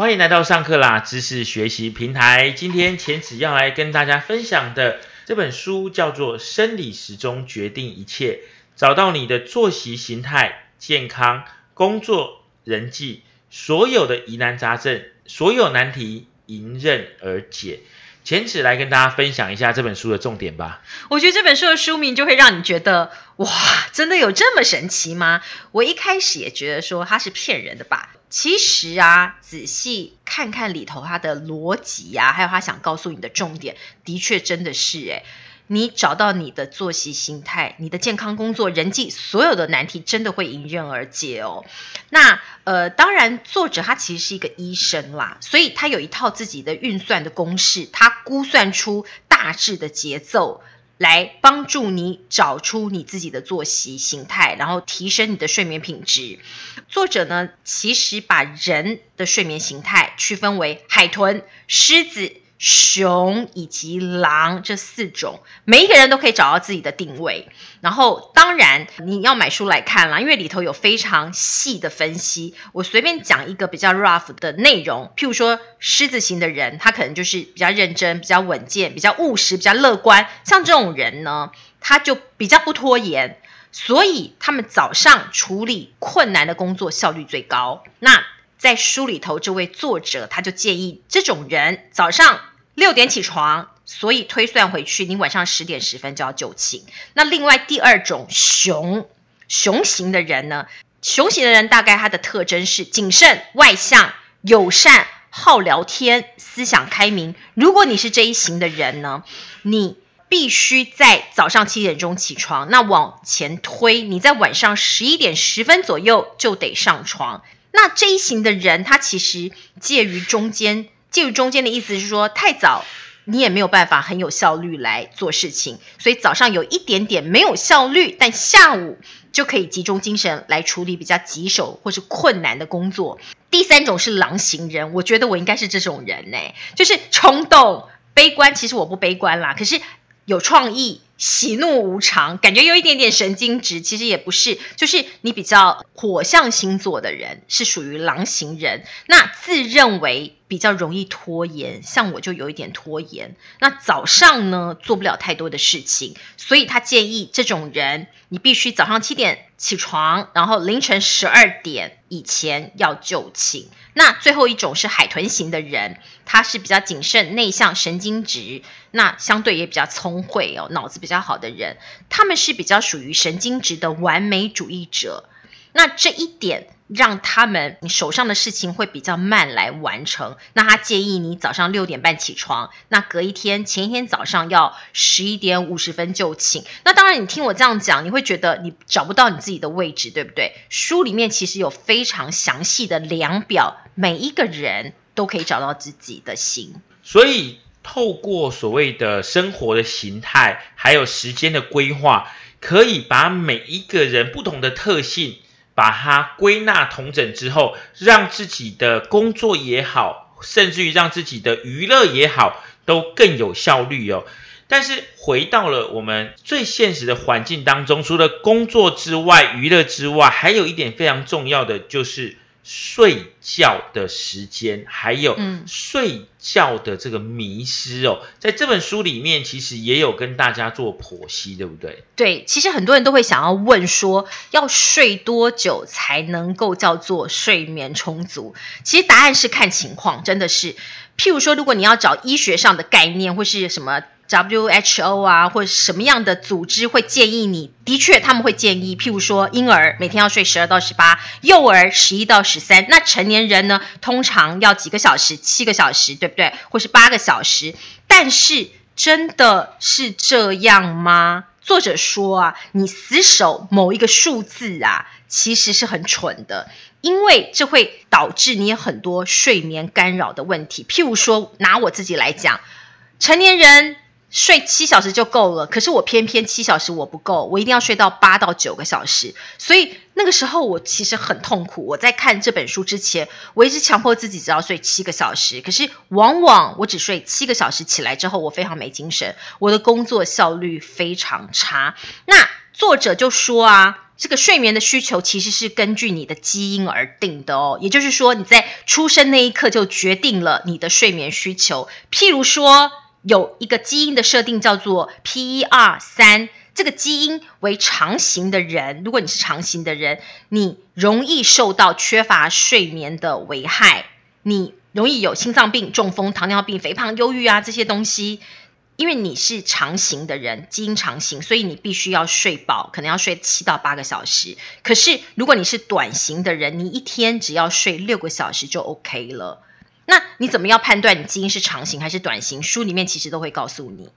欢迎来到上课啦知识学习平台。今天浅子要来跟大家分享的这本书叫做《生理时钟决定一切》，找到你的作息形态、健康、工作、人际，所有的疑难杂症，所有难题迎刃而解。浅浅来跟大家分享一下这本书的重点吧。我觉得这本书的书名就会让你觉得，哇，真的有这么神奇吗？我一开始也觉得说它是骗人的吧。其实啊，仔细看看里头它的逻辑呀，还有他想告诉你的重点，的确真的是诶你找到你的作息形态，你的健康、工作、人际，所有的难题真的会迎刃而解哦。那呃，当然，作者他其实是一个医生啦，所以他有一套自己的运算的公式，他估算出大致的节奏，来帮助你找出你自己的作息形态，然后提升你的睡眠品质。作者呢，其实把人的睡眠形态区分为海豚、狮子。熊以及狼这四种，每一个人都可以找到自己的定位。然后，当然你要买书来看啦，因为里头有非常细的分析。我随便讲一个比较 rough 的内容，譬如说狮子型的人，他可能就是比较认真、比较稳健、比较务实、比较乐观。像这种人呢，他就比较不拖延，所以他们早上处理困难的工作效率最高。那在书里头，这位作者他就建议这种人早上。六点起床，所以推算回去，你晚上十点十分就要就寝。那另外第二种熊熊型的人呢？熊型的人大概他的特征是谨慎、外向、友善、好聊天、思想开明。如果你是这一型的人呢，你必须在早上七点钟起床。那往前推，你在晚上十一点十分左右就得上床。那这一型的人，他其实介于中间。介于中间的意思是说，太早你也没有办法很有效率来做事情，所以早上有一点点没有效率，但下午就可以集中精神来处理比较棘手或是困难的工作。第三种是狼型人，我觉得我应该是这种人呢，就是冲动、悲观。其实我不悲观啦，可是有创意。喜怒无常，感觉有一点点神经质，其实也不是，就是你比较火象星座的人是属于狼型人，那自认为比较容易拖延，像我就有一点拖延，那早上呢做不了太多的事情，所以他建议这种人，你必须早上七点起床，然后凌晨十二点以前要就寝。那最后一种是海豚型的人，他是比较谨慎、内向、神经质，那相对也比较聪慧哦，脑子比比较好的人，他们是比较属于神经质的完美主义者。那这一点让他们你手上的事情会比较慢来完成。那他建议你早上六点半起床，那隔一天前一天早上要十一点五十分就寝。那当然，你听我这样讲，你会觉得你找不到你自己的位置，对不对？书里面其实有非常详细的量表，每一个人都可以找到自己的心。所以，透过所谓的生活的形态，还有时间的规划，可以把每一个人不同的特性。把它归纳统整之后，让自己的工作也好，甚至于让自己的娱乐也好，都更有效率哦。但是回到了我们最现实的环境当中，除了工作之外，娱乐之外，还有一点非常重要的就是。睡觉的时间，还有睡觉的这个迷失哦，在这本书里面其实也有跟大家做剖析，对不对？对，其实很多人都会想要问说，要睡多久才能够叫做睡眠充足？其实答案是看情况，真的是。譬如说，如果你要找医学上的概念或是什么。WHO 啊，或者什么样的组织会建议你？的确，他们会建议，譬如说，婴儿每天要睡十二到十八，幼儿十一到十三，那成年人呢，通常要几个小时，七个小时，对不对？或是八个小时？但是真的是这样吗？作者说啊，你死守某一个数字啊，其实是很蠢的，因为这会导致你很多睡眠干扰的问题。譬如说，拿我自己来讲，成年人。睡七小时就够了，可是我偏偏七小时我不够，我一定要睡到八到九个小时。所以那个时候我其实很痛苦。我在看这本书之前，我一直强迫自己只要睡七个小时，可是往往我只睡七个小时起来之后，我非常没精神，我的工作效率非常差。那作者就说啊，这个睡眠的需求其实是根据你的基因而定的哦，也就是说你在出生那一刻就决定了你的睡眠需求。譬如说，有一个基因的设定叫做 PER 三，这个基因为长型的人，如果你是长型的人，你容易受到缺乏睡眠的危害，你容易有心脏病、中风、糖尿病、肥胖、忧郁啊这些东西。因为你是长型的人，基因长型，所以你必须要睡饱，可能要睡七到八个小时。可是如果你是短型的人，你一天只要睡六个小时就 OK 了。那你怎么样判断你基因是长型还是短型？书里面其实都会告诉你。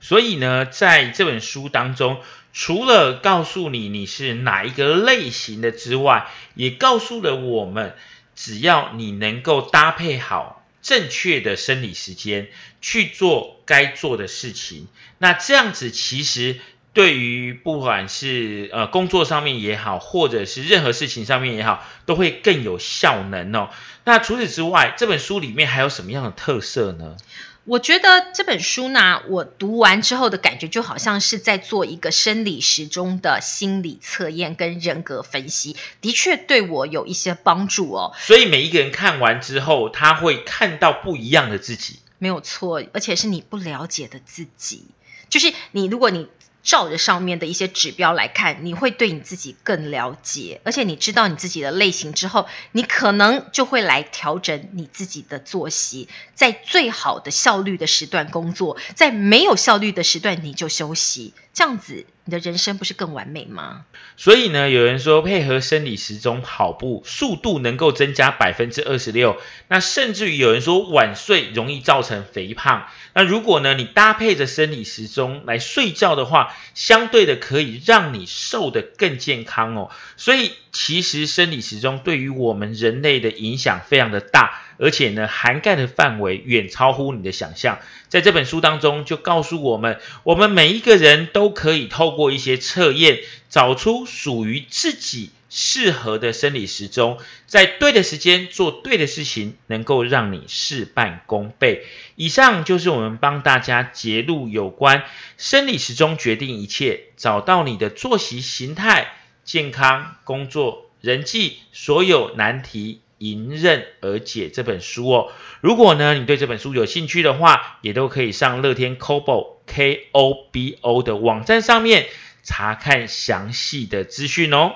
所以呢，在这本书当中，除了告诉你你是哪一个类型的之外，也告诉了我们，只要你能够搭配好。正确的生理时间去做该做的事情，那这样子其实对于不管是呃工作上面也好，或者是任何事情上面也好，都会更有效能哦。那除此之外，这本书里面还有什么样的特色呢？我觉得这本书呢，我读完之后的感觉就好像是在做一个生理时钟的心理测验跟人格分析，的确对我有一些帮助哦。所以每一个人看完之后，他会看到不一样的自己，没有错，而且是你不了解的自己，就是你，如果你。照着上面的一些指标来看，你会对你自己更了解，而且你知道你自己的类型之后，你可能就会来调整你自己的作息，在最好的效率的时段工作，在没有效率的时段你就休息，这样子你的人生不是更完美吗？所以呢，有人说配合生理时钟跑步速度能够增加百分之二十六，那甚至于有人说晚睡容易造成肥胖。那如果呢，你搭配着生理时钟来睡觉的话，相对的可以让你瘦得更健康哦。所以其实生理时钟对于我们人类的影响非常的大，而且呢，涵盖的范围远超乎你的想象。在这本书当中就告诉我们，我们每一个人都可以透过一些测验，找出属于自己。适合的生理时钟，在对的时间做对的事情，能够让你事半功倍。以上就是我们帮大家揭露有关生理时钟决定一切，找到你的作息形态、健康、工作、人际所有难题，迎刃而解这本书哦。如果呢你对这本书有兴趣的话，也都可以上乐天 Kobo K O B O 的网站上面查看详细的资讯哦。